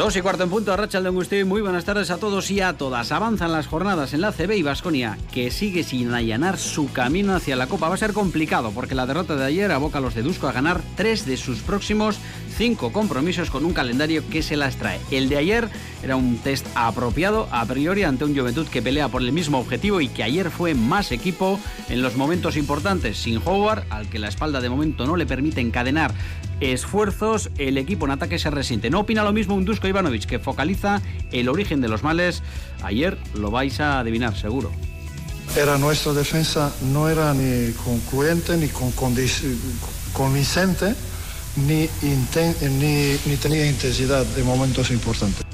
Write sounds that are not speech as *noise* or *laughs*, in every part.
Dos y cuarto en punto, Rachel de Angustín. Muy buenas tardes a todos y a todas. Avanzan las jornadas en la CB y Vasconia, que sigue sin allanar su camino hacia la Copa. Va a ser complicado porque la derrota de ayer aboca a los de Dusko a ganar tres de sus próximos cinco compromisos con un calendario que se las trae. El de ayer era un test apropiado a priori ante un Juventud que pelea por el mismo objetivo y que ayer fue más equipo en los momentos importantes. Sin Howard, al que la espalda de momento no le permite encadenar esfuerzos, el equipo en ataque se resiente. No opina lo mismo un Dusko Ivanovic, que focaliza el origen de los males. Ayer lo vais a adivinar, seguro. Era nuestra defensa, no era ni concluyente, ni con convincente, ni, ni, ni tenía intensidad de momentos importantes.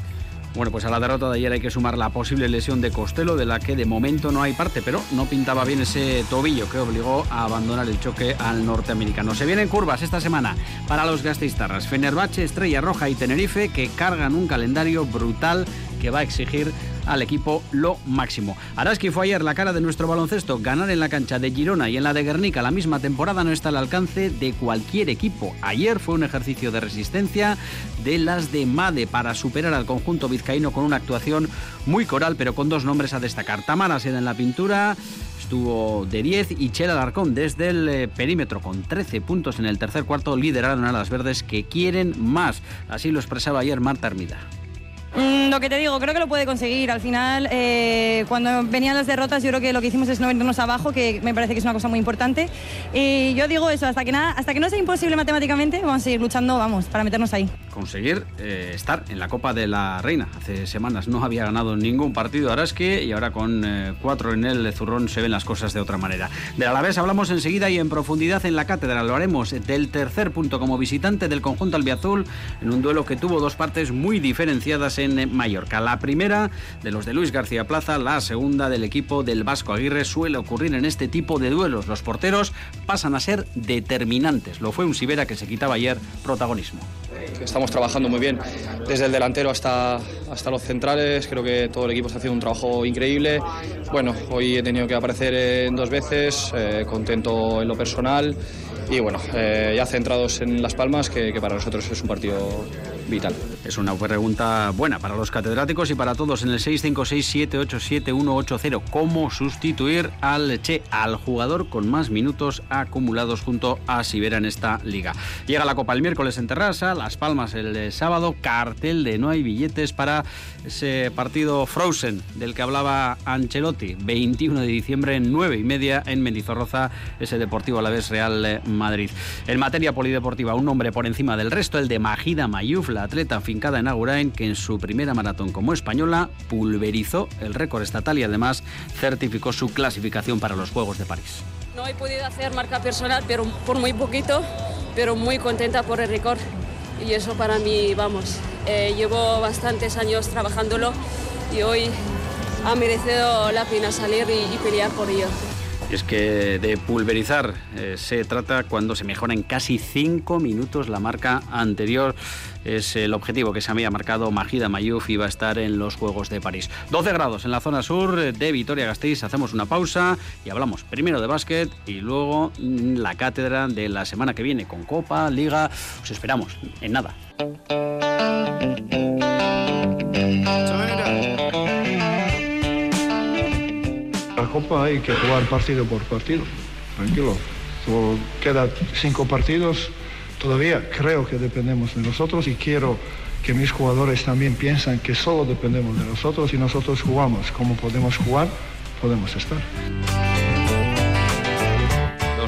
Bueno, pues a la derrota de ayer hay que sumar la posible lesión de Costello, de la que de momento no hay parte, pero no pintaba bien ese tobillo que obligó a abandonar el choque al norteamericano. Se vienen curvas esta semana para los gastistarras. Fenerbahce, Estrella Roja y Tenerife, que cargan un calendario brutal que va a exigir al equipo lo máximo. Araski fue ayer la cara de nuestro baloncesto. Ganar en la cancha de Girona y en la de Guernica la misma temporada no está al alcance de cualquier equipo. Ayer fue un ejercicio de resistencia de las de Made para superar al conjunto vizcaíno con una actuación muy coral, pero con dos nombres a destacar. Tamara Seda en la pintura estuvo de 10 y Chela Alarcón desde el eh, perímetro con 13 puntos en el tercer cuarto lideraron a las verdes que quieren más. Así lo expresaba ayer Marta Hermida. Mm, lo que te digo, creo que lo puede conseguir. Al final, eh, cuando venían las derrotas, yo creo que lo que hicimos es no venirnos abajo, que me parece que es una cosa muy importante. Y yo digo eso, hasta que, nada, hasta que no sea imposible matemáticamente, vamos a seguir luchando, vamos, para meternos ahí. Conseguir eh, estar en la Copa de la Reina. Hace semanas no había ganado ningún partido Araski y ahora con eh, cuatro en el zurrón se ven las cosas de otra manera. De la vez hablamos enseguida y en profundidad en la cátedra. Lo haremos del tercer punto como visitante del conjunto albiazul en un duelo que tuvo dos partes muy diferenciadas en en Mallorca. La primera de los de Luis García Plaza, la segunda del equipo del Vasco Aguirre. Suele ocurrir en este tipo de duelos. Los porteros pasan a ser determinantes. Lo fue un Sibera que se quitaba ayer protagonismo. Estamos trabajando muy bien desde el delantero hasta, hasta los centrales. Creo que todo el equipo está haciendo un trabajo increíble. Bueno, hoy he tenido que aparecer en dos veces, eh, contento en lo personal y bueno, eh, ya centrados en Las Palmas, que para nosotros es un partido vital. Es una pregunta buena para los catedráticos y para todos en el 656-787-180. ¿Cómo sustituir al Che, al jugador con más minutos acumulados junto a Sibera en esta liga? Llega la Copa el miércoles en Terrassa, Las Palmas el sábado, cartel de no hay billetes para ese partido Frozen del que hablaba Ancelotti. 21 de diciembre, 9 y media en Mendizorroza, ese Deportivo a la vez Real Madrid. En materia polideportiva, un nombre por encima del resto, el de Magida Mayuf, la atleta fincada en Agurain, que en su primera maratón como española pulverizó el récord estatal y además certificó su clasificación para los Juegos de París. No he podido hacer marca personal, pero por muy poquito, pero muy contenta por el récord. Y eso para mí, vamos, eh, llevo bastantes años trabajándolo y hoy ha merecido la pena salir y pelear por ello. Es que de pulverizar eh, se trata cuando se mejora en casi 5 minutos la marca anterior. Es el objetivo que se había marcado Majida Mayuf y va a estar en los Juegos de París. 12 grados en la zona sur de Vitoria-Gasteiz. Hacemos una pausa y hablamos primero de básquet y luego la cátedra de la semana que viene con Copa, Liga. Os esperamos en nada. Hay que jugar partido por partido, tranquilo. Solo queda cinco partidos, todavía creo que dependemos de nosotros y quiero que mis jugadores también piensan que solo dependemos de nosotros y nosotros jugamos como podemos jugar, podemos estar.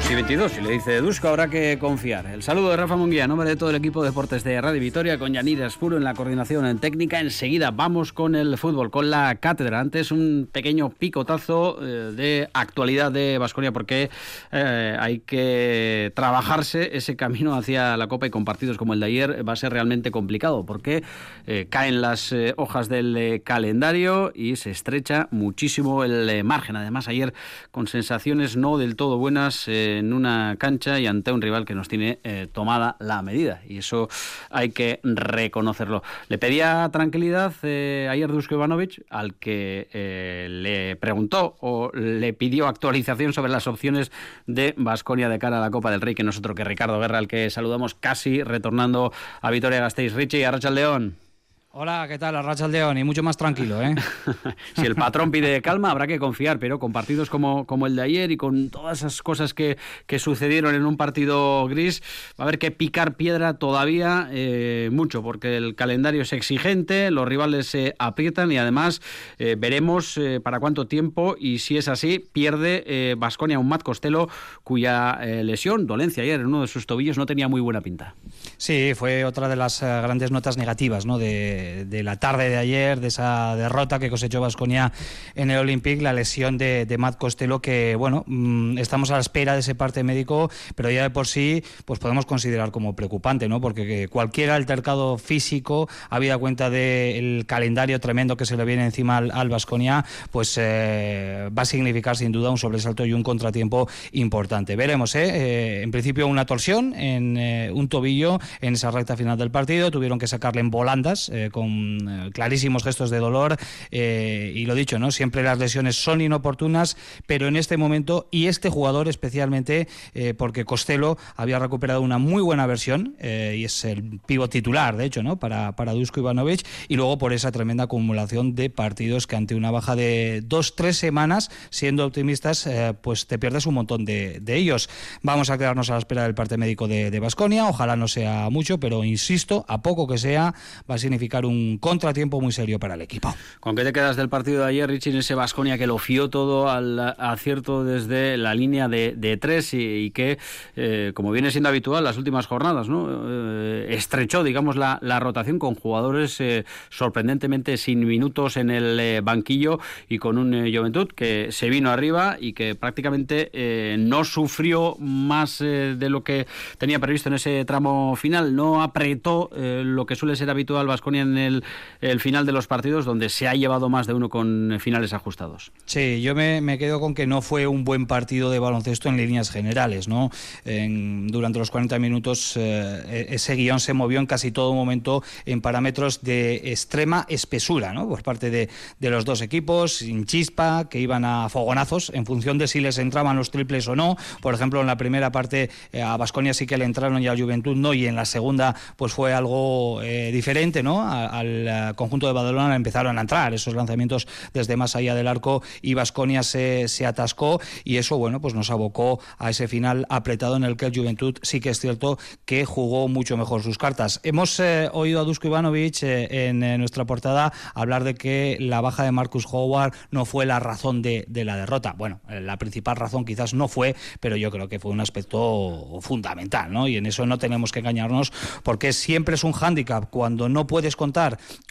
2 y 22, y le dice Dusko, habrá que confiar. El saludo de Rafa Munguía, en nombre de todo el equipo de deportes de Radio Vitoria, con Yanira Espuro en la coordinación en técnica. Enseguida vamos con el fútbol, con la cátedra. Antes un pequeño picotazo eh, de actualidad de Vasconia, porque eh, hay que trabajarse ese camino hacia la Copa y con partidos como el de ayer va a ser realmente complicado, porque eh, caen las eh, hojas del calendario y se estrecha muchísimo el margen. Además, ayer con sensaciones no del todo buenas. En una cancha y ante un rival que nos tiene eh, tomada la medida. Y eso hay que reconocerlo. Le pedía tranquilidad eh, ayer Dusko Ivanovic, al que eh, le preguntó o le pidió actualización sobre las opciones de Basconia de cara a la Copa del Rey, que nosotros que Ricardo Guerra, al que saludamos casi retornando a Vitoria Gasteiz. Richie, Arracha León. Hola, ¿qué tal? Arracha León y mucho más tranquilo, ¿eh? *laughs* si el patrón pide calma, habrá que confiar, pero con partidos como, como el de ayer y con todas esas cosas que, que sucedieron en un partido gris, va a haber que picar piedra todavía eh, mucho, porque el calendario es exigente, los rivales se aprietan y además eh, veremos eh, para cuánto tiempo y si es así, pierde Vasconia un Matt Costello, cuya lesión, dolencia ayer en uno de sus tobillos, no tenía muy buena pinta. Sí, fue otra de las grandes notas negativas, ¿no? De de, la tarde de ayer, de esa derrota que cosechó Vasconia en el Olympique, la lesión de, Matt Costello, que bueno, mm, estamos a la espera de ese parte médico, pero ya de por sí, pues podemos considerar como preocupante, ¿no? Porque cualquier altercado físico, habida cuenta del calendario tremendo que se le viene encima al Vasconia, pues eh, va a significar sin duda un sobresalto y un contratiempo importante. Veremos, ¿eh? eh en principio una torsión en eh, un tobillo en esa recta final del partido, tuvieron que sacarle en volandas con eh, clarísimos gestos de dolor eh, y lo dicho, ¿no? Siempre las lesiones son inoportunas, pero en este momento y este jugador especialmente eh, porque Costello había recuperado una muy buena versión y es el pivo titular, de hecho, ¿no? Para, para Dusko Ivanovic y luego por esa tremenda acumulación de partidos que ante una baja de dos, tres semanas, siendo optimistas, pues te pierdes un montón de, ellos. Vamos a quedarnos a la espera del parte médico de Basconia, ojalá no sea mucho, pero insisto, a poco que sea, va a significar un contratiempo muy serio para el equipo. ¿Con qué te quedas del partido de ayer, Richie, en ese Vasconia que lo fió todo al acierto desde la línea de, tres y, que, eh, como viene siendo habitual las últimas jornadas, ¿no? Eh, estrechó, digamos, la, rotación con jugadores eh, sorprendentemente sin minutos en el banquillo y con un Juventud que se vino arriba y que prácticamente no sufrió más de lo que tenía previsto en ese tramo final, no apretó lo que suele ser habitual Vasconia en el, final de los partidos donde se ha llevado más de uno con finales ajustados. Sí, yo me, quedo con que no fue un buen partido de baloncesto en líneas generales. ¿no? durante los 40 minutos eh, e, ese guion se movió en casi todo momento en parámetros de extrema espesura ¿no? por parte de, los dos equipos, sin chispa, que iban a fogonazos en función de si les entraban los triples o no. Por ejemplo, en la primera parte eh, a Basconia sí que le entraron y a Juventud no, y en la segunda pues fue algo eh, diferente, ¿no? Al eh, conjunto de Badalona empezaron a entrar esos lanzamientos desde más allá del arco y Vasconia se, se, atascó y eso, bueno, pues nos abocó a ese final apretado en el que el Juventud sí que es cierto que jugó mucho mejor sus cartas. Hemos eh, oído a Dusko Ivanovic eh, en nuestra portada hablar de que la baja de Marcus Howard no fue la razón de, de la derrota. Bueno, la principal razón quizás no fue, pero yo creo que fue un aspecto fundamental, ¿no? Y en eso no tenemos que engañarnos porque siempre es un hándicap cuando no puedes contar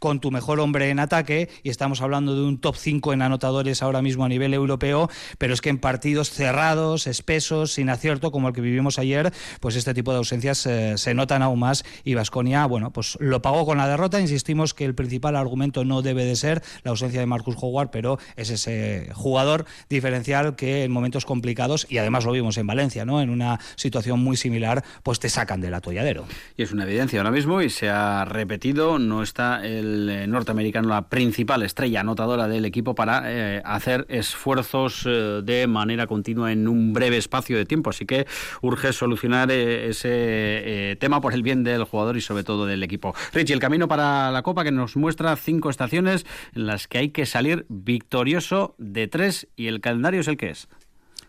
con tu mejor hombre en ataque, y estamos hablando de un top 5 en anotadores ahora mismo a nivel europeo, pero es que en partidos cerrados, espesos, sin acierto, como el que vivimos ayer, pues este tipo de ausencias eh, se notan aún más y Vasconia, bueno, pues lo pagó con la derrota. Insistimos que el principal argumento no debe de ser la ausencia de Marcus Howard, pero es ese jugador diferencial que en momentos complicados, y además lo vimos en Valencia, ¿no? En una situación muy similar, pues te sacan del atolladero. Y es una evidencia ahora mismo y se ha repetido, no está el eh, norteamericano la principal estrella anotadora del equipo para eh, hacer esfuerzos eh, de manera continua en un breve espacio de tiempo. Así que urge solucionar ese tema por el bien del jugador y sobre todo del equipo. Richie, el camino para la Copa que nos muestra cinco estaciones en las que hay que salir victorioso de tres y el calendario es el que es.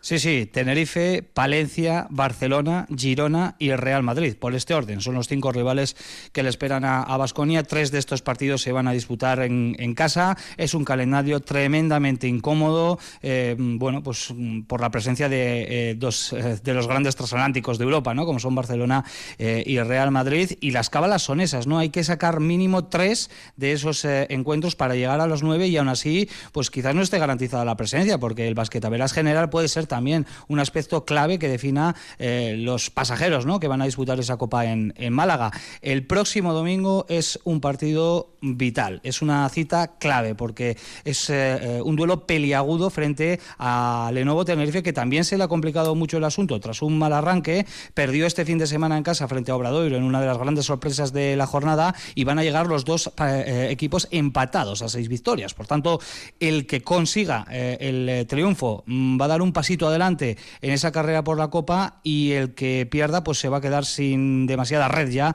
Sí, sí, Tenerife, Palencia, Barcelona, Girona y el Real Madrid, por este orden. Son los cinco rivales que le esperan a Basconia. Tres de estos partidos se van a disputar en, casa. Es un calendario tremendamente incómodo, eh, bueno, pues por la presencia de, eh, dos, eh, de los grandes transatlánticos de Europa, ¿no? Como son Barcelona y el Real Madrid. Y las cábalas son esas, ¿no? Hay que sacar mínimo tres de esos encuentros para llegar a los nueve y aún así, pues quizás no esté garantizada la presencia, porque el basquetabelas general puede ser también un aspecto clave que defina eh, los pasajeros ¿no? que van a disputar esa Copa en, en Málaga. El próximo domingo es un partido vital, es una cita clave porque es eh, un duelo peliagudo frente a Lenovo Tenerife que también se le ha complicado mucho el asunto tras un mal arranque, perdió este fin de semana en casa frente a Obradoiro en una de las grandes sorpresas de la jornada y van a llegar los dos eh, equipos empatados a seis victorias. Por tanto, el que consiga eh, el triunfo mm, va a dar un pasito adelante en esa carrera por la Copa y el que pierda pues se va a quedar sin demasiada red ya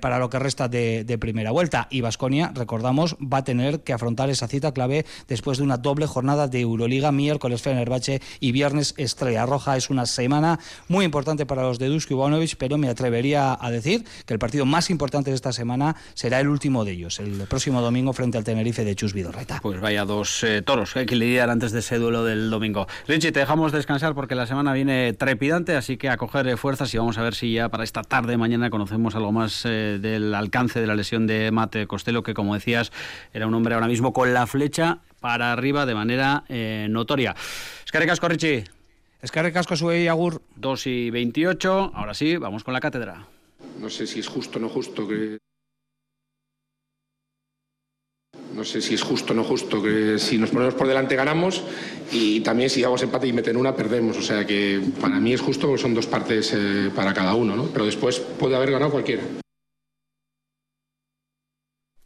para lo que resta de, de primera vuelta. Y Vasconia, recordamos, va a tener que afrontar esa cita clave después de una doble jornada de Euroliga, miércoles Fenerbahce y viernes Estrella Roja. Es una semana muy importante para los de Dusko Ivanovic, pero me atrevería a decir que el partido más importante de esta semana será el último de ellos, el próximo domingo frente al Tenerife de Chus Vidorreta. Pues vaya dos eh, toros que hay que lidiar antes de ese duelo del domingo. Richie, te dejamos descansar porque la semana viene trepidante, así que a coger eh, fuerzas y vamos a ver si ya para esta tarde mañana conocemos algo más eh, del alcance de la lesión de Mate Costello, que como decías era un hombre ahora mismo con la flecha para arriba de manera eh, notoria. Escarre Casco, Richie. Escarre Casco, sube Agur. 2 y 28. Ahora sí, vamos con la cátedra. No sé si es justo o no justo que. No sé si es justo o no justo que si nos ponemos por delante ganamos y también si vamos empate y meten una perdemos. O sea que para mí es justo porque son dos partes eh, para cada uno, ¿no? Pero después puede haber ganado cualquiera.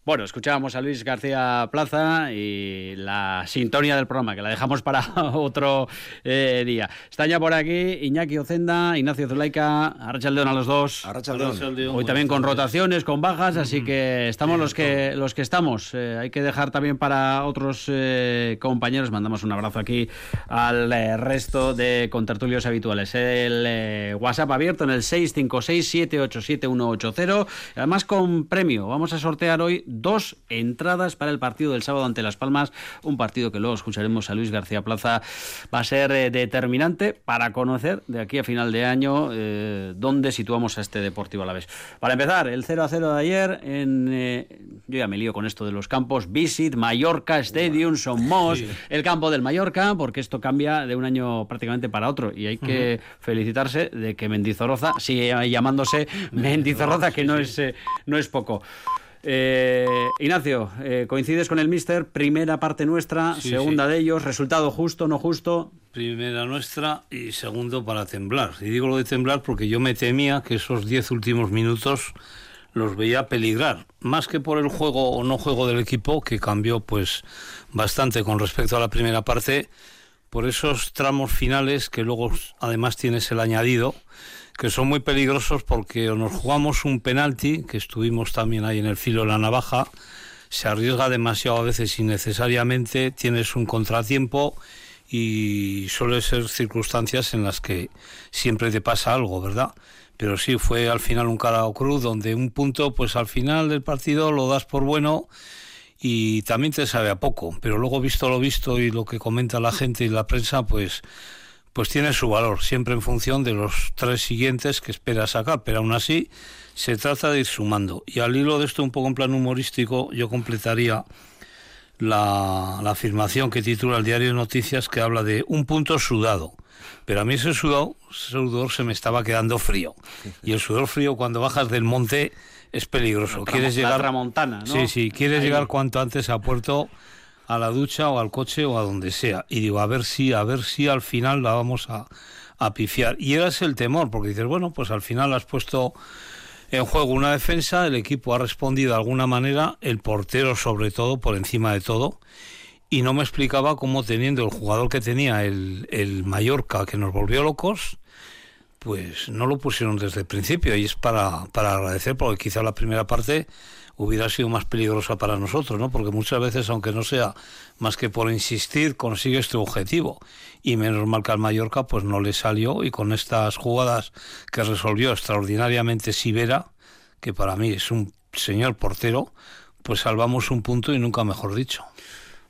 Bueno, escuchábamos a Luis García Plaza y la sintonía del programa, que la dejamos para *laughs* otro eh, día. Está ya por aquí Iñaki Ocenda, Ignacio Zulaika, Arrachaldeón a los dos. Arrachaldeón. Hoy también con rotaciones, con bajas, así que estamos los que, los que estamos. Eh, hay que dejar también para otros eh, compañeros. Mandamos un abrazo aquí al resto de contertulios habituales. El WhatsApp abierto en el 656-787-180. Además con premio. Vamos a sortear hoy dos entradas para el partido del sábado ante Las Palmas, un partido que luego escucharemos a Luis García Plaza, va a ser eh, determinante para conocer de aquí a final de año eh, dónde situamos a este Deportivo a la vez. Para empezar, el 0 a 0 de ayer, en, eh, yo ya me lío con esto de los campos, Visit, Mallorca, Stadium, Somos, el campo del Mallorca, porque esto cambia de un año prácticamente para otro. Y hay que felicitarse de que Mendizorroza sigue llamándose Mendizorroza, que no es, no es poco. Eh, Ignacio, eh, coincides con el Mister, primera parte nuestra, segunda de ellos, resultado justo, no justo. Primera nuestra y segundo para temblar. Y digo lo de temblar porque yo me temía que esos diez últimos minutos los veía peligrar, más que por el juego o no juego del equipo, que cambió pues bastante con respecto a la primera parte, por esos tramos finales que luego además tienes el añadido que son muy peligrosos porque nos jugamos un penalti, que estuvimos también ahí en el filo de la navaja, se arriesga demasiado a veces innecesariamente, tienes un contratiempo y suele ser circunstancias en las que siempre te pasa algo, ¿verdad? Pero sí, fue al final un cara cruz donde un punto, pues al final del partido lo das por bueno y también te sabe a poco, pero luego visto lo visto y lo que comenta la gente y la prensa, pues pues tiene su valor, siempre en función de los tres siguientes que espera sacar, pero aún así se trata de ir sumando. Y al hilo de esto, un poco en plan humorístico, yo completaría la, afirmación que titula el diario de noticias que habla de un punto sudado. Pero a mí ese sudor, sudor se me estaba quedando frío. Y el sudor frío cuando bajas del monte es peligroso. quieres llegar a Montana, ¿no? Sí, sí, quieres llegar cuanto antes a puerto a la ducha o al coche o a donde sea. Y digo, a ver si, a ver si al final la vamos a, a pifiar. Y era ese el temor, porque dices, bueno, pues al final has puesto en juego una defensa, el equipo ha respondido de alguna manera, el portero sobre todo, por encima de todo, y no me explicaba cómo teniendo el jugador que tenía el, el Mallorca, que nos volvió locos, pues no lo pusieron desde el principio, y es para, para agradecer, porque quizá la primera parte hubiera sido más peligrosa para nosotros, ¿no? Porque muchas veces, aunque no sea más que por insistir, consigues tu objetivo. Y menos mal que al Mallorca pues no le salió y con estas jugadas que resolvió extraordinariamente Sivera, que para mí es un señor portero, pues salvamos un punto y nunca mejor dicho.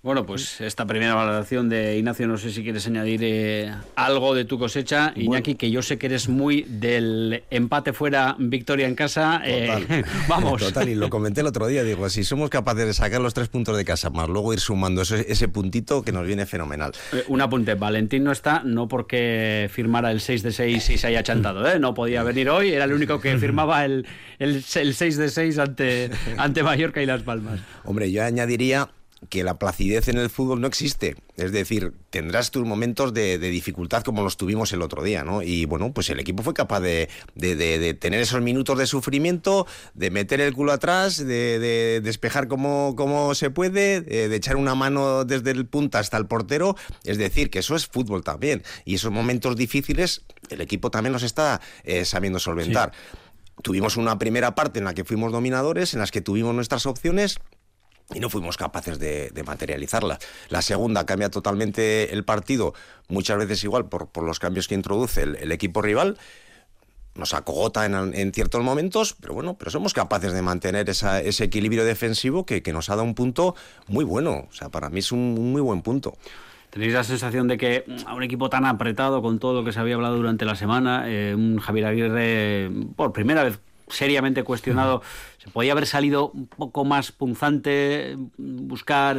Bueno, pues esta primera valoración de Ignacio, no sé si quieres añadir eh, algo de tu cosecha. Iñaki, que yo sé que eres muy del empate fuera, victoria en casa. Eh, *laughs* vamos. Total, y lo comenté el otro día, digo, si somos capaces de sacar los tres puntos de casa, más luego ir sumando ese, ese puntito que nos viene fenomenal. Eh, un apunte, Valentín no está, no porque firmara el 6 de 6 y se haya chantado, ¿eh? no podía venir hoy, era el único que firmaba el, el, el 6 de 6 ante, ante Mallorca y Las Palmas. Hombre, yo añadiría que la placidez en el fútbol no existe. Es decir, tendrás tus momentos de, dificultad como los tuvimos el otro día, ¿no? Y bueno, pues el equipo fue capaz de, de tener esos minutos de sufrimiento, de meter el culo atrás, de, despejar como, como se puede, de echar una mano desde el punta hasta el portero. Es decir, que eso es fútbol también. Y esos momentos difíciles, el equipo también los está eh, sabiendo solventar. Tuvimos una primera parte en la que fuimos dominadores, en las que tuvimos nuestras opciones y no fuimos capaces de, materializarla. La segunda cambia totalmente el partido, muchas veces igual por, por los cambios que introduce el, equipo rival. Nos acogota en, ciertos momentos, pero bueno, pero somos capaces de mantener ese equilibrio defensivo que, nos ha dado un punto muy bueno. O sea, para mí es un, muy buen punto. ¿Tenéis la sensación de que a un equipo tan apretado con todo lo que se había hablado durante la semana, eh, un Javier Aguirre por primera vez seriamente cuestionado, se podía haber salido un poco más punzante, buscar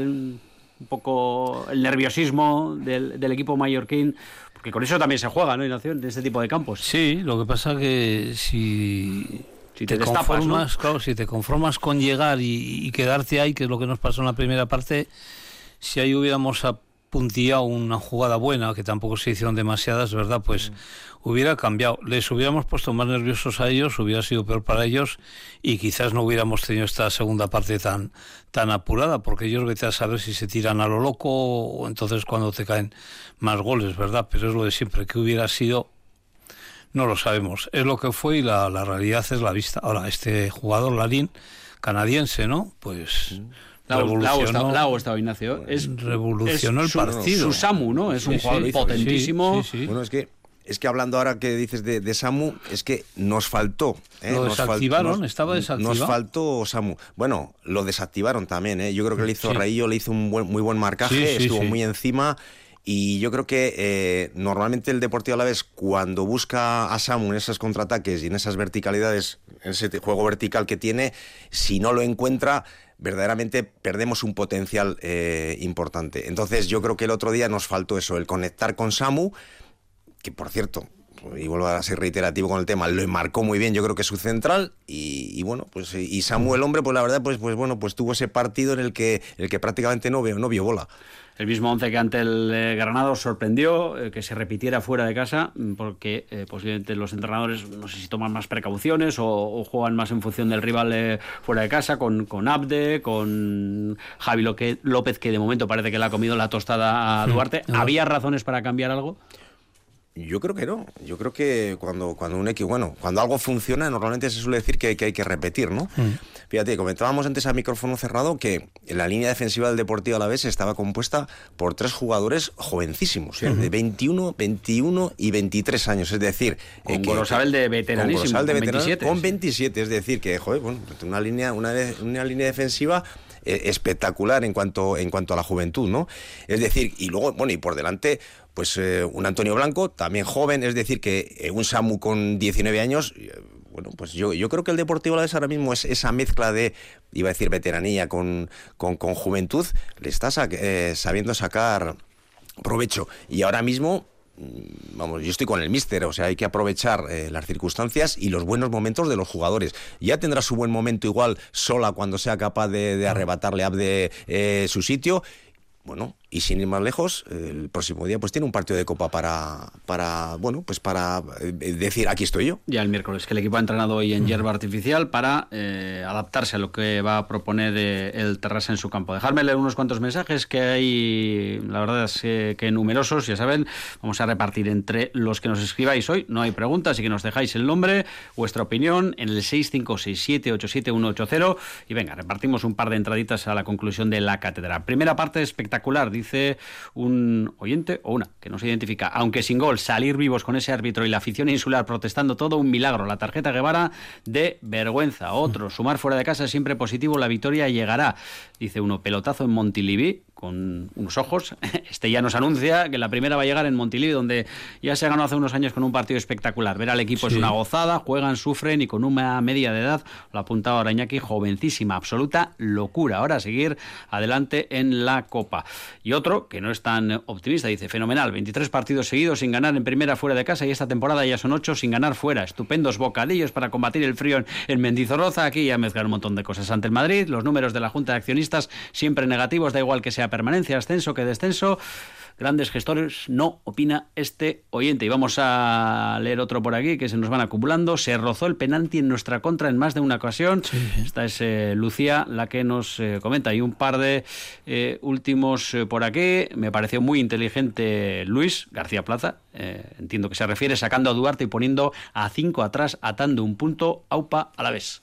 un poco el nerviosismo del, equipo mallorquín, porque con eso también se juega, ¿no, en este tipo de campos. Sí, lo que pasa que si... Si te, conformas, claro, si te conformas con llegar y, quedarte ahí, que es lo que nos pasó en la primera parte, si ahí hubiéramos apuntillado una jugada buena, que tampoco se hicieron demasiadas, ¿verdad? Pues hubiera cambiado. Les hubiéramos puesto más nerviosos a ellos, hubiera sido peor para ellos y quizás no hubiéramos tenido esta segunda parte tan, tan apurada, porque ellos vete a saber si se tiran a lo loco o entonces cuando te caen más goles, ¿verdad? Pero es lo de siempre, que hubiera sido no lo sabemos. Es lo que fue y la, realidad es la vista. Ahora, este jugador, Larín, canadiense, ¿no? Pues... Revolucionó, estaba Ignacio. Es, revolucionó el partido. Su Samu, ¿no? Es un jugador potentísimo. bueno, es que es que hablando ahora que dices de, Samu, es que nos faltó. ¿eh? Lo desactivaron, estaba desactivado. Nos faltó Samu. Bueno, lo desactivaron también, ¿eh? Yo creo que le hizo Raillo, le hizo un muy buen marcaje, estuvo muy encima. Y yo creo que eh, normalmente el Deportivo Alavés, cuando busca a Samu en esos contraataques y en esas verticalidades, en ese juego vertical que tiene, si no lo encuentra, verdaderamente perdemos un potencial eh, importante. Entonces yo creo que el otro día nos faltó eso, el conectar con Samu que por cierto, y vuelvo a ser reiterativo con el tema, lo marcó muy bien, yo creo que es su central, y, bueno, pues y Samuel Hombre, pues la verdad, pues, pues bueno, pues tuvo ese partido en el que, el que prácticamente no vio, no vio bola. El mismo once que ante el eh, Granado sorprendió eh, que se repitiera fuera de casa, mm, porque eh, posiblemente los entrenadores no sé si toman más precauciones o, juegan más en función del rival fuera de casa, con, con Abde, con Javi López, que de momento parece que le ha comido la tostada a. Duarte. ¿Había razones para cambiar algo? Yo creo que no. Yo creo que cuando, cuando un equipo, bueno, cuando algo funciona, normalmente se suele decir que, hay que repetir, ¿no? Mm. Fíjate, comentábamos antes a micrófono cerrado que la línea defensiva del Deportivo a la vez estaba compuesta por tres jugadores jovencísimo, ¿eh? de 21, 21 y 23 años. Es decir, con eh, de veteranísimo, con, de 27, con 27. Es decir, que, joder, bueno, una línea, una, una línea defensiva eh, espectacular en cuanto, en cuanto a la juventud, ¿no? Es decir, y luego, bueno, y por delante, pues eh, un Antonio Blanco, también joven, es decir, que eh, un Samu con 19 años, bueno, pues yo, yo creo que el Deportivo Alavés ahora mismo es esa mezcla de, iba a decir, veteranía con, con, juventud, le está sabiendo sacar provecho. Y ahora mismo Mm, vamos, yo estoy con el míster, o sea, hay que aprovechar eh, las circunstancias y los buenos momentos de los jugadores. Ya tendrá su buen momento igual sola cuando sea capaz de, arrebatarle a de eh, su sitio. Bueno, y sin ir más lejos, el próximo día pues tiene un partido de copa para, para bueno, pues para eh, decir aquí estoy yo. Ya el miércoles, que el equipo ha entrenado hoy en hierba artificial para eh, adaptarse a lo que va a proponer eh, el Terrassa en su campo. Dejarme leer unos cuantos mensajes que hay, la verdad es que, numerosos, ya saben, vamos a repartir entre los que nos escribáis hoy, no hay preguntas, y que nos dejáis el nombre, vuestra opinión en el 656787180 y venga, repartimos un par de entraditas a la conclusión de la cátedra. Primera parte espectacular, dice un oyente o una que no se identifica. Aunque sin gol, salir vivos con ese árbitro y la afición insular protestando todo un milagro. La tarjeta Guevara de vergüenza. Otro, sumar fuera de casa siempre positivo, la victoria llegará. Dice uno, pelotazo en Montilivi con unos ojos. *laughs* Este ya nos anuncia que la primera va a llegar en Montilivi, donde ya se ganó hace unos años con un partido espectacular. Ver al equipo es una gozada, juegan, sufren y con una media de edad, lo apuntaba Arañaki, jovencísima, absoluta locura. Ahora seguir adelante en la Copa. Y otro, que no es tan optimista, dice, fenomenal, 23 partidos seguidos sin ganar en primera fuera de casa y esta temporada ya son 8 sin ganar fuera. Estupendos bocadillos para combatir el frío en Mendizorroza. Aquí ya mezclar un montón de cosas ante el Madrid. Los números de la Junta de Accionistas siempre negativos, da igual que sea permanencia, ascenso que descenso. Grandes gestores no opina este oyente. Y vamos a leer otro por aquí que se nos van acumulando. Se rozó el penalti en nuestra contra en más de una ocasión. Esta es eh, Lucía la que nos eh, comenta. Y un par de eh, últimos por aquí. Me pareció muy inteligente Luis García Plaza. entiendo que se refiere sacando a Duarte y poniendo a cinco atrás, atando un punto, aupa a la vez.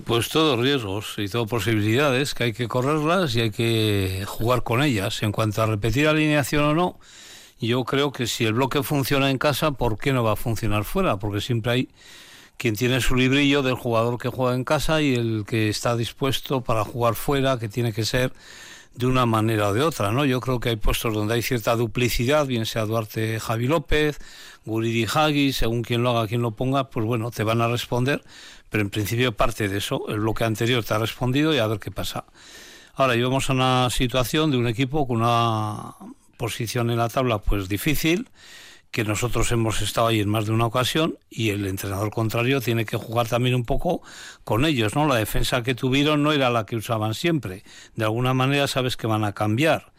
Pues todos riesgos y todas posibilidades que hay que correrlas y hay que jugar con ellas. En cuanto a repetir alineación o no, yo creo que si el bloque funciona en casa, ¿por qué no va a funcionar fuera? Porque siempre hay quien tiene su librillo del jugador que juega en casa y el que está dispuesto para jugar fuera, que tiene que ser de una manera o de otra, ¿no? Yo creo que hay puestos donde hay cierta duplicidad, bien sea Duarte Javi López, Guridi Hagi, según quien lo haga, quien lo ponga, pues bueno, te van a responder, pero en principio parte de eso, el bloque anterior te ha respondido y a ver qué pasa. Ahora llevamos a una situación de un equipo con una posición en la tabla pues difícil, que nosotros hemos estado ahí en más de una ocasión y el entrenador contrario tiene que jugar también un poco con ellos, ¿no? La defensa que tuvieron no era la que usaban siempre. De alguna manera sabes que van a cambiar.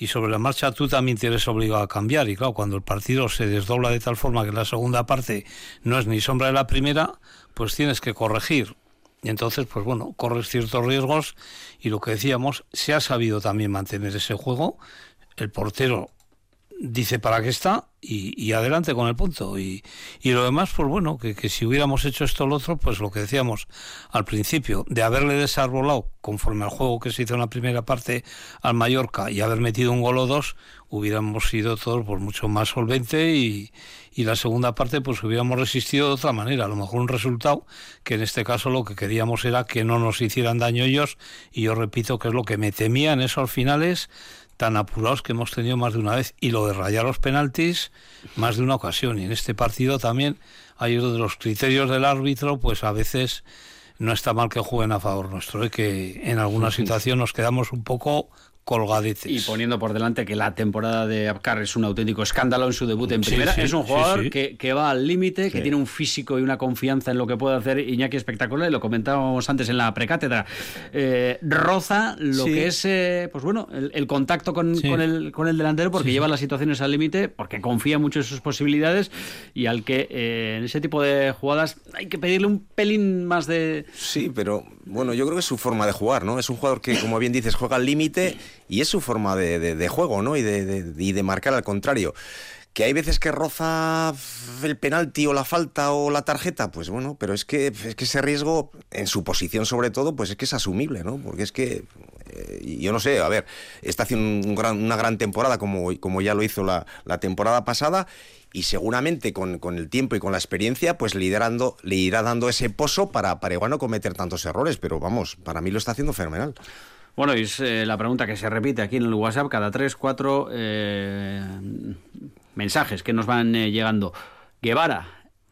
Y sobre la marcha tú también tienes obligado a cambiar. Y claro, cuando el partido se desdobla de tal forma que la segunda parte no es ni sombra de la primera, pues tienes que corregir. Y entonces, pues bueno, corres ciertos riesgos y lo que decíamos, se ha sabido también mantener ese juego. El portero dice para qué está y, adelante con el punto. Y, y lo demás, pues bueno, que, que, si hubiéramos hecho esto o lo otro, pues lo que decíamos al principio, de haberle desarrollado conforme al juego que se hizo en la primera parte al Mallorca y haber metido un gol o dos, hubiéramos sido todos pues mucho más solvente y, y la segunda parte pues hubiéramos resistido de otra manera. A lo mejor un resultado que en este caso lo que queríamos era que no nos hicieran daño ellos y yo repito que es lo que me temía en esos finales tan apurados que hemos tenido más de una vez y lo de rayar los penaltis más de una ocasión y en este partido también hay uno de los criterios del árbitro pues a veces no está mal que jueguen a favor nuestro, ¿eh? que en alguna *laughs* situación nos quedamos un poco y poniendo por delante que la temporada de Abkar es un auténtico escándalo en su debut en primera. es un jugador que, que, va al límite, que tiene un físico y una confianza en lo que puede hacer Iñaki espectacular, y lo comentábamos antes en la precátedra. Eh, roza lo que es, eh, pues bueno, el, contacto con, el, con el delantero porque lleva las situaciones al límite, porque confía mucho en sus posibilidades y al que eh, en ese tipo de jugadas hay que pedirle un pelín más de... Sí, pero bueno, yo creo que es su forma de jugar, ¿no? Es un jugador que, como bien dices, juega al límite y es su forma de, juego, ¿no? Y de, y de marcar al contrario. Que hay veces que roza el penalti o la falta o la tarjeta, pues bueno, pero es que, es que ese riesgo, en su posición sobre todo, pues es que es asumible, ¿no? Porque es que, eh, yo no sé, a ver, está haciendo una gran temporada como, ya lo hizo la, temporada pasada y seguramente con, el tiempo y con la experiencia, pues dando, le irá dando ese pozo para, para igual no cometer tantos errores, pero vamos, para mí lo está haciendo fenomenal. Bueno, y es eh, la pregunta que se repite aquí en el WhatsApp cada tres, cuatro eh, mensajes que nos van eh, llegando. Guevara,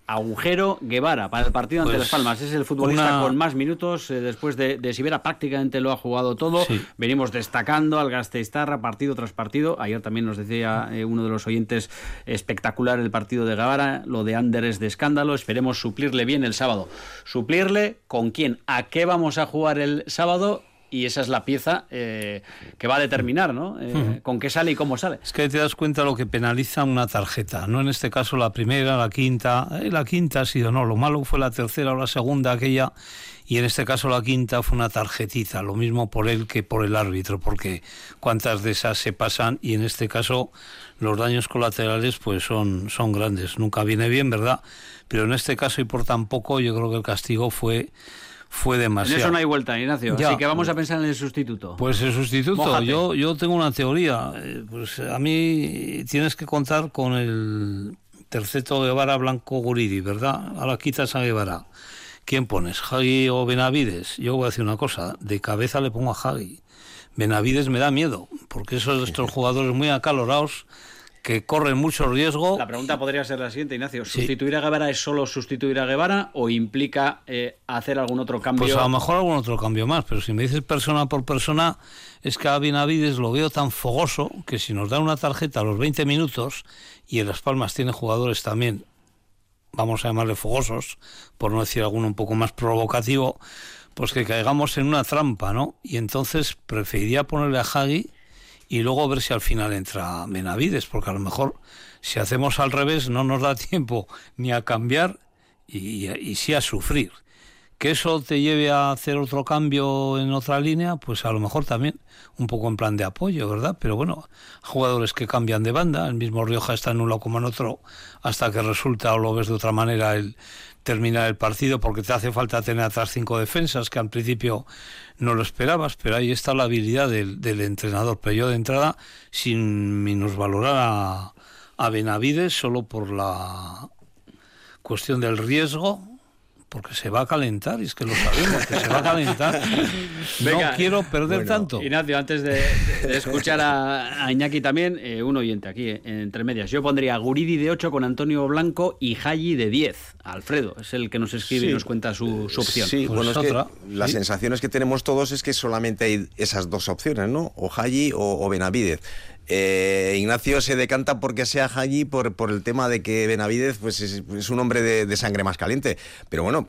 Agujero Guevara para el partido ante pues Las Palmas. Es el futbolista con más minutos después de, de Sibera. Prácticamente lo ha jugado todo. Venimos destacando al Gasteiztarra partido tras partido. Ayer también nos decía uno de los oyentes espectacular el partido de Guevara. Lo de Ander es de escándalo. Esperemos suplirle bien el sábado. ¿Suplirle con quién? ¿A qué vamos a jugar el sábado? Y esa es la pieza eh, que va a determinar, ¿no? Eh, con qué sale y cómo sale. Es que te das cuenta lo que penaliza una tarjeta, ¿no? En este caso la primera, la quinta, eh, la quinta ha sido, no, lo malo fue la tercera o la segunda, aquella, y en este caso la quinta fue una tarjetita, lo mismo por él que por el árbitro, porque cuántas de esas se pasan y en este caso los daños colaterales pues son, son grandes, nunca viene bien, ¿verdad? Pero en este caso y por tan poco yo creo que el castigo fue fue demasiado. En eso no hay vuelta, Ignacio. Así que vamos a pensar en el sustituto. Pues el sustituto, yo, yo tengo una teoría. Eh, pues a mí tienes que contar con el terceto Guevara Blanco Guridi, ¿verdad? Ahora quitas a Guevara. ¿Quién pones? ¿Hagi o Benavides? Yo voy a decir una cosa. De cabeza le pongo a Hagi. Benavides me da miedo, porque esos estos jugadores muy acalorados que corren mucho riesgo. La pregunta podría ser la siguiente, Ignacio. ¿Sustituir a Guevara es solo sustituir a Guevara o implica eh, hacer algún otro cambio? Pues a lo mejor algún otro cambio más, pero si me dices persona por persona, es que a Benavides lo veo tan fogoso que si nos da una tarjeta a los 20 minutos y en Las Palmas tiene jugadores también, vamos a llamarle fogosos, por no decir alguno un poco más provocativo, pues que caigamos en una trampa, ¿no? Y entonces preferiría ponerle a Hagi y luego ver si al final entra Benavides, porque a lo mejor si hacemos al revés no nos da *laughs* tiempo ni a cambiar y, y sí a sufrir. Que eso te lleve a hacer otro cambio en otra línea, pues a lo mejor también un poco en plan de apoyo, ¿verdad? Pero bueno, jugadores que cambian de banda, el mismo Rioja está en un lado como en otro, hasta que resulta o lo ves de otra manera el terminar el partido, porque te hace falta tener atrás cinco defensas, que al principio no lo esperabas, pero ahí está la habilidad del, entrenador. Pero yo de entrada, sin minusvalorar a, a Benavides, solo por la cuestión del riesgo, porque se va a calentar, y es que lo sabemos, que se va a calentar. *laughs* Venga, no quiero perder tanto. Ignacio, antes de, de escuchar a, a, Iñaki también, eh, un oyente aquí, eh, entre medias. Yo pondría Guridi de 8 con Antonio Blanco y Hayi de 10. Alfredo es el que nos escribe Sí. y nos cuenta su, su opción. Sí, Pues bueno, es que otra, las sí. sensaciones que tenemos todos es que solamente hay esas dos opciones, ¿no? O Haji o, o Benavidez. Eh, Ignacio se decanta porque sea Haji por, por el tema de que Benavidez pues, es, es un hombre de, de sangre más caliente. Pero bueno,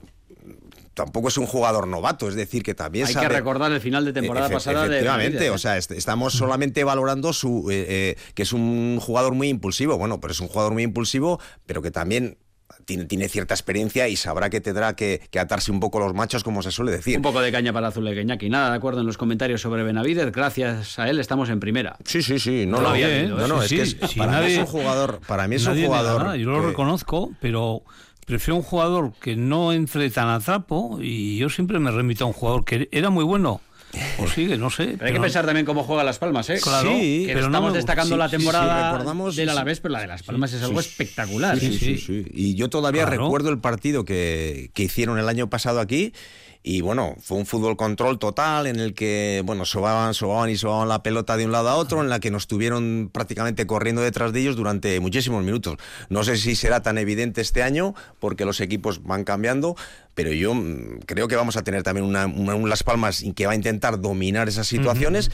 tampoco es un jugador novato, es decir, que también Hay sabe... que recordar el final de temporada Efe- pasada Efectivamente, ¿eh? o sea, est- estamos solamente valorando su eh, eh, que es un jugador muy impulsivo. Bueno, pero es un jugador muy impulsivo, pero que también tiene, tiene cierta experiencia y sabrá que tendrá que, que atarse un poco los machos, como se suele decir. Un poco de caña para Zuleika Iñaki. Nada de acuerdo en los comentarios sobre Benavides. Gracias a él estamos en primera. Sí, sí, sí. No, lo había no, ¿eh? no, Sí, es que es- para mí es un jugador, para mí es un jugador. nada, yo lo que- reconozco, pero prefiero un jugador que no entre tan a trapo y yo siempre me remito a un jugador que era muy bueno. O sigue, no sé. Pero hay que pensar también cómo juega Las Palmas, ¿eh? Claro, Sí, que pero no estamos me- destacando sí, la sí, sí, temporada recordamos- del sí, Alavés, pero la de Las Palmas es algo sí, espectacular. Sí, sí, sí. Y yo todavía Claro. recuerdo el partido que, que hicieron el año pasado aquí. Y bueno, fue un fútbol control total en el que, bueno, sobaban, sobaban y sobaban la pelota de un lado a otro, en la que nos tuvieron prácticamente corriendo detrás de ellos durante muchísimos minutos. No sé si será tan evidente este año, porque los equipos van cambiando, pero yo mm, creo que vamos a tener también una, una- un Las Palmas que va a intentar dominar esas situaciones.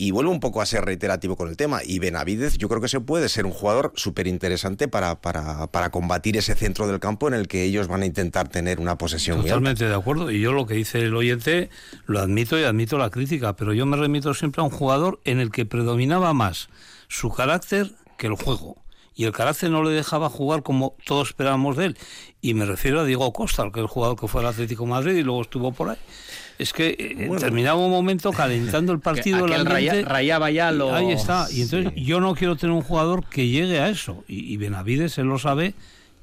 Y vuelvo un poco a ser reiterativo con el tema. Y Benavidez, yo creo que se puede ser un jugador súper interesante para, para, para combatir ese centro del campo en el que ellos van a intentar tener una posesión. Totalmente de acuerdo. Y yo lo que dice el oyente lo admito y admito la crítica, pero yo me remito siempre a un jugador en el que predominaba más su carácter que el juego. Y el carácter no le dejaba jugar como todos esperábamos de él. Y me refiero a Diego Costa, que es el jugador que fue al Atlético Madrid y luego estuvo por ahí. Es que eh, Bueno. terminaba un momento calentando el *laughs* partido. el ambiente, rayaba ya lo- Ahí está. Y entonces yo no quiero tener un jugador que llegue a eso. Y, y Benavides, él lo sabe,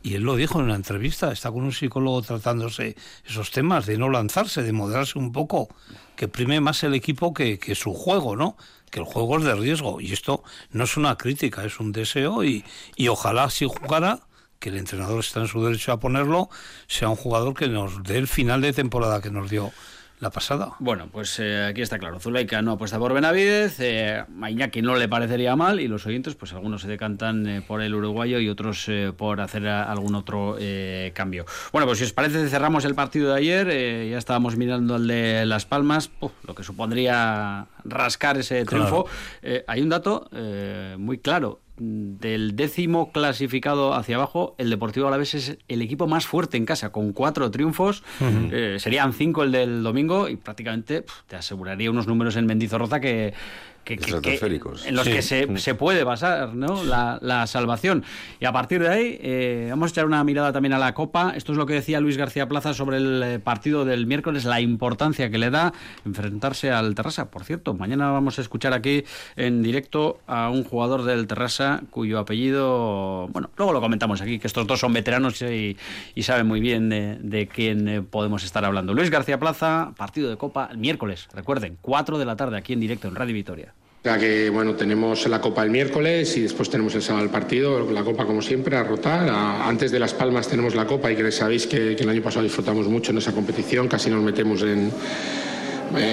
y él lo dijo en una entrevista, está con un psicólogo tratándose esos temas, de no lanzarse, de moderarse un poco, que prime más el equipo que, que su juego, ¿no? Que el juego es de riesgo. Y esto no es una crítica, es un deseo y, y ojalá si jugara que el entrenador está en su derecho a ponerlo, sea un jugador que nos dé el final de temporada que nos dio la pasada. Bueno, pues eh, aquí está claro. Zuleika no apuesta por Benavidez, eh, a Iñaki no le parecería mal y los oyentes, pues algunos se decantan eh, por el uruguayo y otros eh, por hacer a- algún otro cambio. Bueno, pues si os parece cerramos el partido de ayer, ya estábamos mirando el de Las Palmas, Puf, lo que supondría rascar ese triunfo. Claro. Hay un dato muy claro. Del décimo clasificado hacia abajo, el Deportivo Alavés es el equipo más fuerte en casa, con cuatro triunfos. Eh, serían cinco el del domingo y prácticamente te aseguraría unos números en Mendizorroza que, que, que- que- Estratosféricos. en los Sí. que se, se puede basar ¿no? la, la salvación. Y a partir de ahí, eh, vamos a echar una mirada también a la Copa. Esto es lo que decía Luis García Plaza sobre el eh, partido del miércoles, la importancia que le da enfrentarse al Terrassa. Por cierto, mañana vamos a escuchar aquí en directo a un jugador del Terrassa cuyo apellido, bueno, luego lo comentamos aquí, que estos dos son veteranos y, y saben muy bien de, de quién eh, podemos estar hablando. Luis García Plaza, partido de Copa el miércoles, recuerden, 4 de la tarde aquí en directo en Radio Vitoria. Sea que, bueno, tenemos la Copa el miércoles y después tenemos el sábado el partido, la Copa como siempre, a rotar. Antes de Las Palmas tenemos la Copa y que sabéis que, el año pasado disfrutamos mucho en esa competición, casi nos metemos en,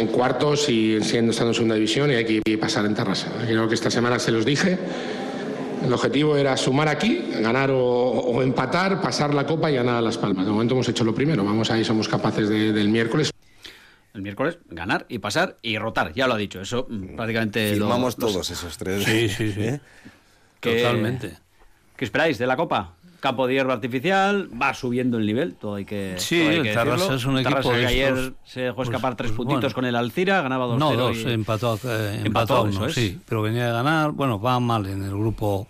cuartos y siendo estando en segunda división y hay que pasar en Terrassa. Creo que esta semana se los dije. El objetivo era sumar aquí, ganar o, empatar, pasar la copa y ganar a Las Palmas. De momento hemos hecho lo primero. Vamos ahí, somos capaces de- del miércoles. El miércoles ganar y pasar y rotar, ya lo ha dicho, eso mm, prácticamente lo- Firmamos lo- todos esos tres. Sí, sí, sí. ¿Eh? ¿Qué- Totalmente. ¿Qué esperáis de la Copa? Campo de hierba artificial, va subiendo el nivel, todo hay que Sí, todo hay el que Tarrasa decirlo. es un Tarrasa equipo de que ayer estos, se dejó pues- escapar tres pues puntitos bueno. con el Alcira, ganaba 2-0 No, dos, y- empató, eh, Empató, empató a eso uno, es. sí, pero venía de ganar, bueno, va mal en el grupo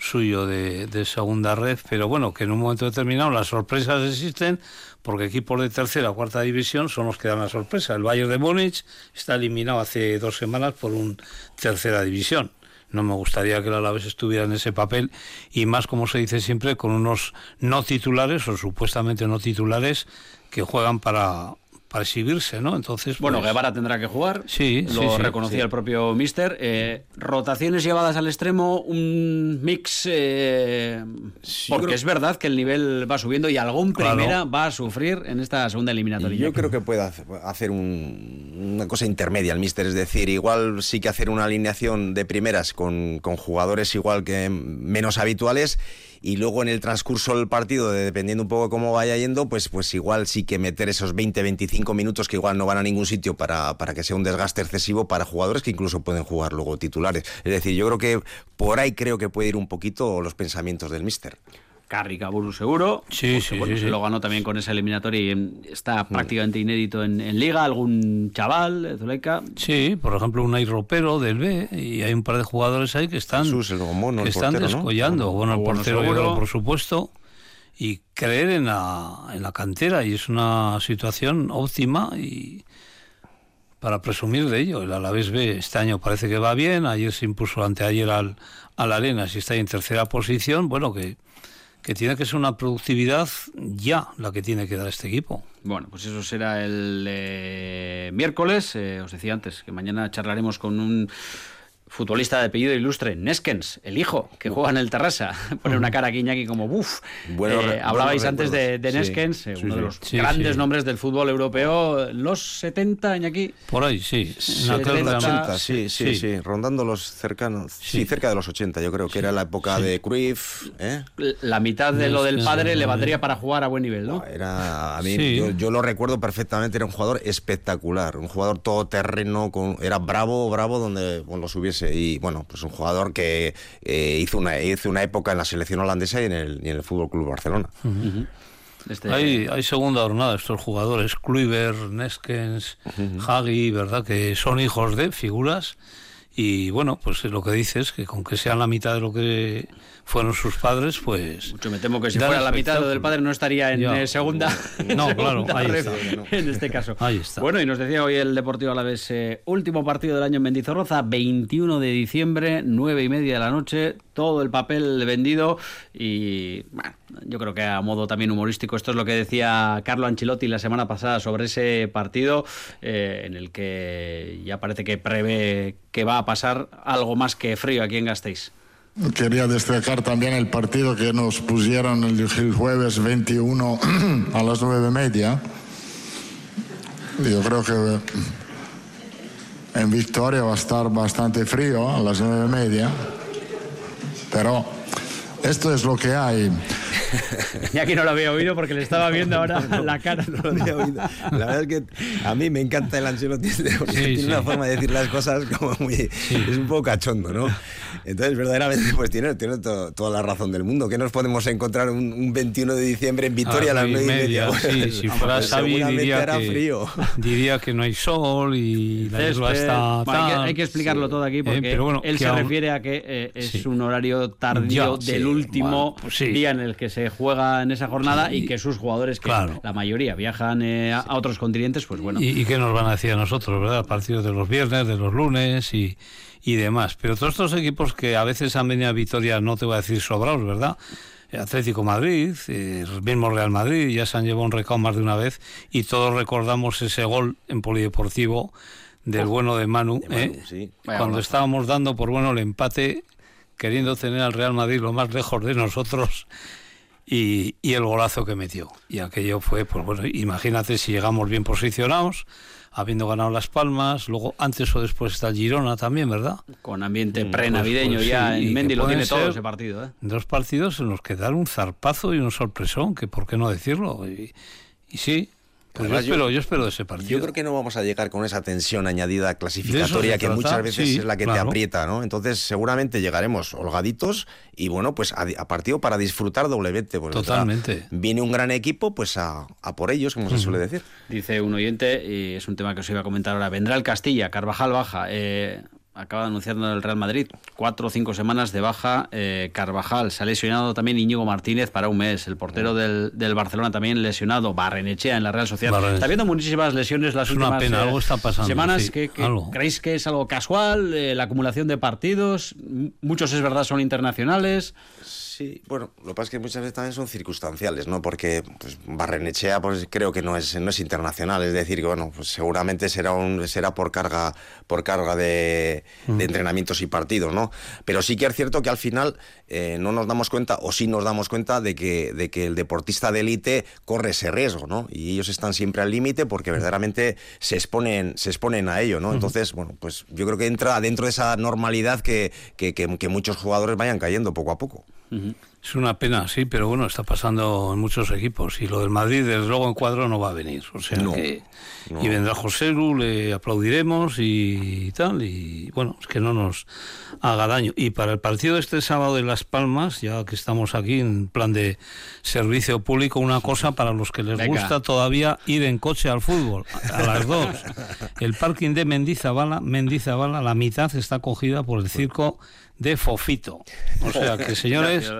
suyo de, de segunda red, pero bueno, que en un momento determinado las sorpresas existen, porque equipos de tercera o cuarta división son los que dan la sorpresa. El Bayern de Múnich está eliminado hace dos semanas por un tercera división. No me gustaría que el Alavés estuviera en ese papel y más, como se dice siempre, con unos no titulares o supuestamente no titulares que juegan para, para exhibirse, ¿no? Entonces, Bueno, pues, Guevara tendrá que jugar, Sí, lo sí, sí, reconocía sí. el propio Mister. Eh, rotaciones llevadas al extremo, un mix, eh, porque creo- es verdad que el nivel va subiendo y algún Claro. primera va a sufrir en esta segunda eliminatoria. Yo creo que puede hace- hacer un- una cosa intermedia el míster, es decir, igual sí que hacer una alineación de primeras con, con jugadores igual que menos habituales y luego en el transcurso del partido, de- dependiendo un poco de cómo vaya yendo, pues, pues igual sí que meter esos 20-25 minutos que igual no van a ningún sitio para, para que sea un desgaste excesivo para jugadores que incluso pueden jugar luego titulares. Es decir, yo creo que por ahí creo que puede ir un poquito los pensamientos del míster. Carri Caburu seguro. Sí, sí, bueno, sí, se sí. lo ganó también con esa eliminatoria y en- Mm. está prácticamente inédito en, en Liga. Algún chaval, Zuleika. Sí, por ejemplo, un ropero del B y hay un par de jugadores ahí que están, Jesús, el Gomono, que el están portero, ¿no? descollando. Bueno, el Bueno, portero seguro. por supuesto, y creer en la, en la cantera y es una situación óptima y para presumir de ello. El Alavés B este año parece que va bien, ayer se impuso anteayer al, al Arenas y está en tercera posición, bueno, que, que tiene que ser una productividad ya la que tiene que dar este equipo. Bueno, pues eso será el eh, miércoles. Eh, os decía antes que mañana charlaremos con un futbolista de apellido ilustre, Neskens, el hijo, que juega en el Terrassa. *laughs* Pone una cara aquí Iñaki como buf. Eh, hablabais antes de, de. Neskens, Sí, eh, sí, uno de los Sí, grandes sí. nombres del fútbol europeo. Los 70, Iñaki. Por ahí, sí. En aquel 70, Real- 80, sí, sí, sí, Sí. rondando los cercanos, sí, Sí. cerca de los 80, yo creo que era la época de Cruyff, ¿eh? La mitad de lo del padre le valdría para jugar a buen nivel, ¿no? Era, a mí, Sí. yo, yo lo recuerdo perfectamente, era un jugador espectacular, un jugador todoterreno, con, era bravo, bravo donde bueno, los hubiese, y bueno, pues un jugador que eh, hizo, una, hizo una época en la selección holandesa y en el, y en el Fútbol Club Barcelona. Este- Hay, hay segunda jornada estos jugadores, Kluivert, Neskens, Hagi, ¿verdad? Que son hijos de figuras y bueno, pues lo que dices, que con que sean la mitad de lo que fueron sus padres, pues... Mucho me temo que si fuera la mitad lo del padre no estaría en Ya. eh, segunda. No, en *laughs* claro, segunda ahí red, está. En este caso. Ahí está. Bueno, y nos decía hoy el Deportivo Alavés, eh, último partido del año en Mendizorroza, 21 de diciembre, 9 y media de la noche, todo el papel vendido y bueno, yo creo que a modo también humorístico, esto es lo que decía Carlo Ancelotti la semana pasada sobre ese partido eh, en el que ya parece que prevé que va a pasar algo más que frío aquí en Gasteiz. Quería destacar también el partido que nos pusieron el, jueves 21 *clears throat* a las nueve y media. Yo creo que en Victoria va a estar bastante frío a las nueve y media. Pero esto es lo que hay. *laughs* Y aquí no lo había oído porque le estaba viendo ahora *laughs* la cara. No lo había oído. La verdad es que a mí me encanta el Ancelotti porque Sí, tiene sí. una forma de decir las cosas como muy... Es un poco cachondo, ¿no? Entonces, verdaderamente, pues tiene, tiene to- toda la razón del mundo. que nos podemos encontrar un, un 21 de diciembre en Vitoria a, las nueve 9 y media? Sí, si Vamos, fuera pues Xavi diría hará que, frío. diría que no hay sol y la isla Césped. está Bueno, hay, que, hay que explicarlo todo aquí porque Eh, pero bueno, él que se aún- refiere a que eh, es Sí. un horario tardío Ya, del sí, último bueno, pues sí. día en el que se juega en esa jornada y que sus jugadores, que Claro. la mayoría viajan eh, a, otros continentes, pues bueno. ¿Y, y qué nos van a decir a nosotros, verdad? Partidos de los viernes, de los lunes y, y demás. Pero todos estos equipos que a veces han venido a Vitoria, no te voy a decir sobrados, ¿verdad? Eh, Atlético Madrid, eh, el mismo Real Madrid, ya se han llevado un recao más de una vez y todos recordamos ese gol en Polideportivo del bueno de Manu, De Manu, ¿eh? sí. Cuando estábamos dando por bueno el empate, queriendo tener al Real Madrid lo más lejos de nosotros y, y el golazo que metió. Y aquello fue, pues bueno, imagínate si llegamos bien posicionados, habiendo ganado Las Palmas, luego antes o después está Girona también, ¿verdad? Con ambiente pre-navideño Pues, pues, ya, sí, en Mendy lo tiene todo ese partido. ¿eh? Dos partidos en los que dar un zarpazo y un sorpresón, que por qué no decirlo. Y, y sí, pues yo, Además, yo- espero, yo espero de ese partido. Yo creo que no vamos a llegar con esa tensión añadida clasificatoria que trata, muchas veces sí, es la que te aprieta, ¿no? Entonces seguramente llegaremos holgaditos y bueno, pues a, a partido para disfrutar doblemente. Pues, Totalmente. o sea, viene un gran equipo, pues a, a por ellos, como se suele decir. Dice un oyente, y es un tema que os iba a comentar ahora, vendrá el Castilla, Carvajal baja. eh, acaba de anunciarnos el Real Madrid, cuatro o cinco semanas de baja eh, Carvajal. Se ha lesionado también Íñigo Martínez para un mes. El portero del, del Barcelona también lesionado. Barrenechea en la Real Sociedad. Barrenechea. Está habiendo muchísimas lesiones las Es una últimas pena, eh, algo está pasando, semanas. sí, que, que algo. ¿Creéis que es algo casual? Eh, la acumulación de partidos. Muchos es verdad son internacionales. Sí, bueno, lo que pasa es que muchas veces también son circunstanciales, ¿no? Porque pues, Barrenechea, pues creo que no es, no es internacional, es decir, que bueno, pues seguramente será un, será por carga, por carga de, de entrenamientos y partidos, ¿no? Pero sí que es cierto que al final eh, no nos damos cuenta, o sí nos damos cuenta de que, de que el deportista de élite corre ese riesgo, ¿no? Y ellos están siempre al límite porque verdaderamente se exponen, se exponen a ello, ¿no? Entonces, bueno, pues yo creo que entra dentro de esa normalidad que, que, que- que muchos jugadores vayan cayendo poco a poco. Es una pena, sí, pero bueno, está pasando en muchos equipos. Y lo del Madrid, desde luego, en cuadro no va a venir. O sea No, que. no. Y vendrá José Lu, le aplaudiremos y tal. Y bueno, es que no nos haga daño. Y para el partido de este sábado de Las Palmas, ya que estamos aquí en plan de servicio público, una cosa para los que les Venga. gusta todavía ir en coche al fútbol, a las dos. El parking de Mendizabala, Mendizabala, la mitad está cogida por el circo de Fofito. O sea que, señores,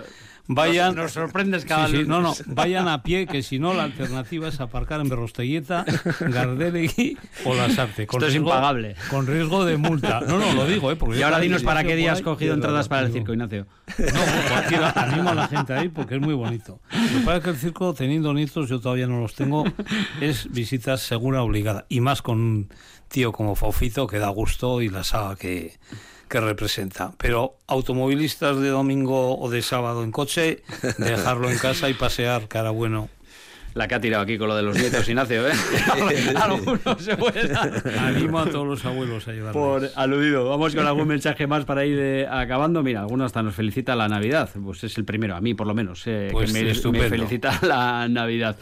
vayan. Nos- nos sorprendes cada Sí, sí, lunes. No, no, vayan a pie, que *laughs* si no, la alternativa es aparcar en Berrostelleta, Gardelegui o Lasarte. Con Esto es riesgo- impagable. Con riesgo de multa. No, no, lo digo, ¿eh? Porque Y ahora dinos para qué día has cogido entradas para el circo, Ignacio. no, cualquiera, animo a la gente ahí porque es muy bonito. Pasa es que el circo, teniendo nietos, yo todavía no los tengo, es visita segura obligada. Y más con un tío como Fofito que da gusto y la saga que, que representa. Pero automovilistas de domingo o de sábado en coche, *laughs* dejarlo en casa y pasear, cara bueno. La que ha tirado aquí con lo de los nietos, Ignacio, ¿eh? *laughs* Algunos se pueden Animo a todos los abuelos a llevarlo. por aludido. Vamos con algún mensaje más para ir eh, acabando. Mira, alguno hasta nos felicita la Navidad. Pues es el primero, a mí por lo menos, eh, Pues que me, felicita la Navidad.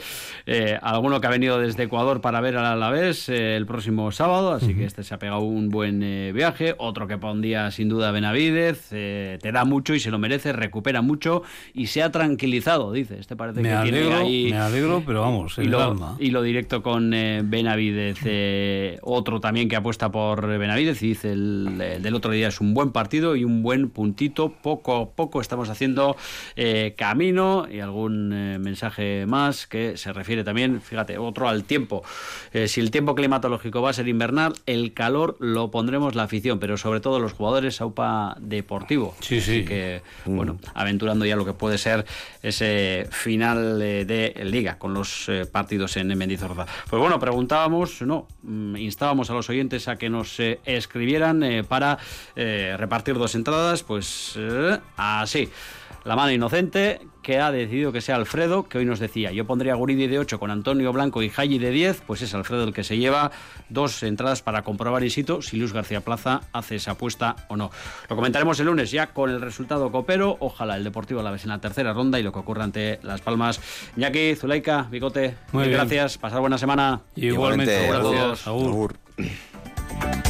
Eh, alguno que ha venido desde Ecuador para ver al Alavés eh, el próximo sábado, así que este se ha pegado un buen eh, viaje. Otro que pondría sin duda Benavidez. eh, te da mucho y se lo merece, recupera mucho y se ha tranquilizado, dice. Este parece Me que tiene alegro, ahí... me alegro, pero vamos, y el lo, alma. y lo directo con eh, Benavidez. eh, otro también que apuesta por Benavidez y dice el, el del otro día es un buen partido y un buen puntito. Poco a poco estamos haciendo eh, camino y algún eh, mensaje más que se refiere también, fíjate, otro al tiempo. Eh, si el tiempo climatológico va a ser invernal, el calor lo pondremos la afición, pero sobre todo los jugadores AUPA deportivo. Sí, sí. Así que, bueno, aventurando ya lo que puede ser ese final eh, de Liga con los eh, partidos en Mendizorroza. Pues bueno, preguntábamos, no, mm, instábamos a los oyentes a que nos eh, escribieran eh, para eh, repartir dos entradas, pues así. La mano inocente que ha decidido que sea Alfredo, que hoy nos decía, yo pondría a Guridi de 8 con Antonio Blanco y Jayi de 10, pues es Alfredo el que se lleva dos entradas para comprobar in situ si Luis García Plaza hace esa apuesta o no. Lo comentaremos el lunes ya con el resultado copero, ojalá el Deportivo la vez en la tercera ronda y lo que ocurra ante Las Palmas. Iñaki, Zuleika, Bigote, Muy bien. gracias, pasar buena semana. Igualmente, Igualmente, gracias. gracias. Agur. Agur.